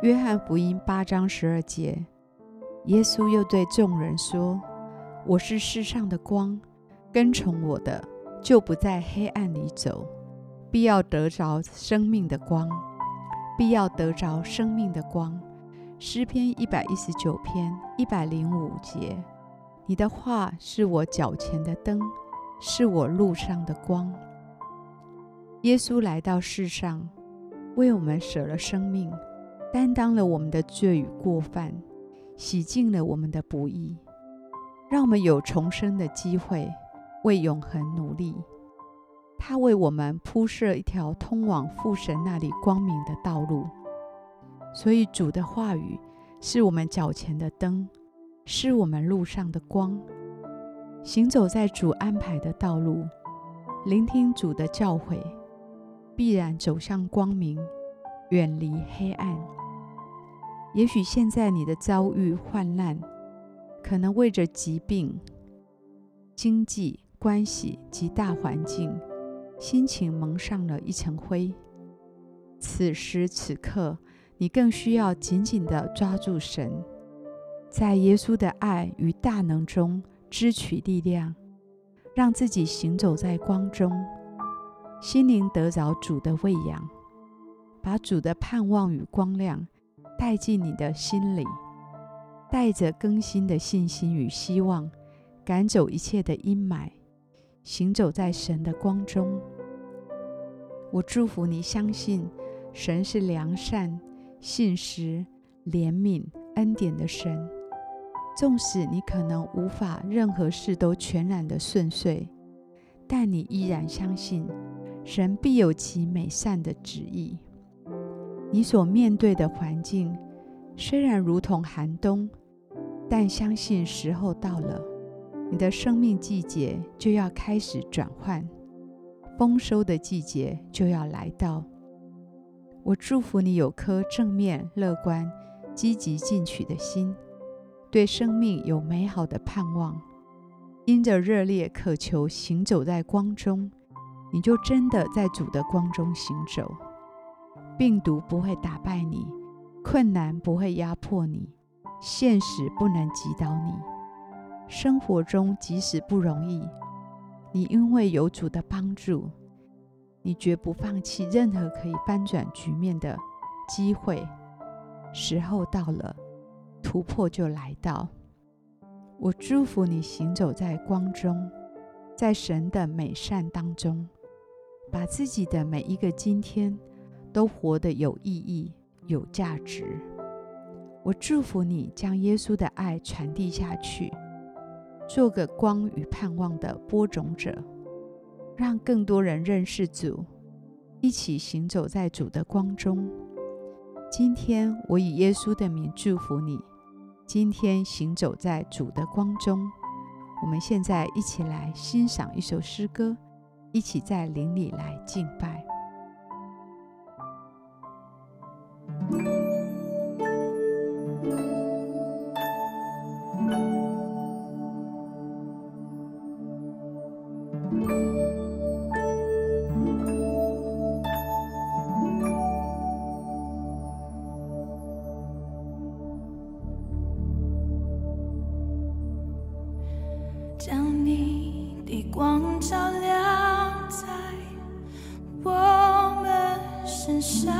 约翰福音八章十二节，耶稣又对众人说：“我是世上的光，跟从我的，就不在黑暗里走。”必要得着生命的光，必要得着生命的光。诗篇一百一十九篇一百零五节，你的话是我脚前的灯，是我路上的光。耶稣来到世上，为我们舍了生命，担当了我们的罪与过犯，洗净了我们的不义，让我们有重生的机会，为永恒努力。他为我们铺设一条通往父神那里光明的道路，所以主的话语是我们脚前的灯，是我们路上的光。行走在主安排的道路，聆听主的教诲，必然走向光明，远离黑暗。也许现在你的遭遇患难，可能为着疾病、经济关系及大环境。心情蒙上了一层灰。此时此刻，你更需要紧紧地抓住神，在耶稣的爱与大能中支取力量，让自己行走在光中，心灵得着主的喂养，把主的盼望与光亮带进你的心里，带着更新的信心与希望，赶走一切的阴霾。行走在神的光中，我祝福你，相信神是良善、信实、怜悯、恩典的神。纵使你可能无法任何事都全然的顺遂，但你依然相信神必有其美善的旨意。你所面对的环境虽然如同寒冬，但相信时候到了。你的生命季节就要开始转换，丰收的季节就要来到。我祝福你有颗正面、乐观、积极进取的心，对生命有美好的盼望。因着热烈渴求行走在光中，你就真的在主的光中行走。病毒不会打败你，困难不会压迫你，现实不能击倒你。生活中即使不容易，你因为有主的帮助，你绝不放弃任何可以翻转局面的机会。时候到了，突破就来到。我祝福你行走在光中，在神的美善当中，把自己的每一个今天都活得有意义、有价值。我祝福你将耶稣的爱传递下去。做个光与盼望的播种者，让更多人认识主，一起行走在主的光中。今天我以耶稣的名祝福你，今天行走在主的光中。我们现在一起来欣赏一首诗歌，一起在灵里来敬拜。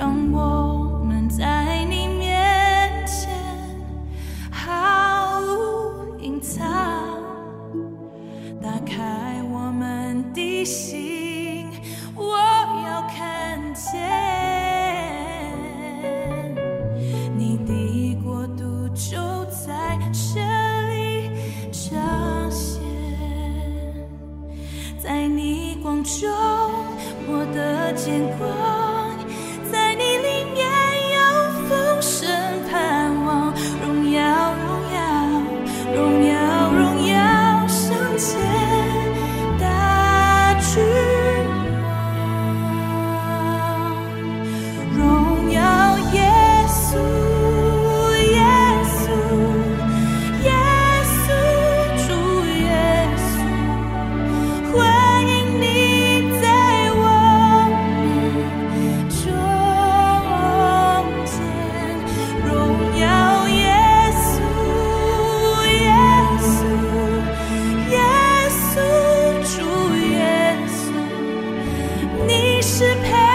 让我们在你面前毫无隐藏，打开我们的心，我要看见你的国度就在这里彰显，在逆光中。是陪。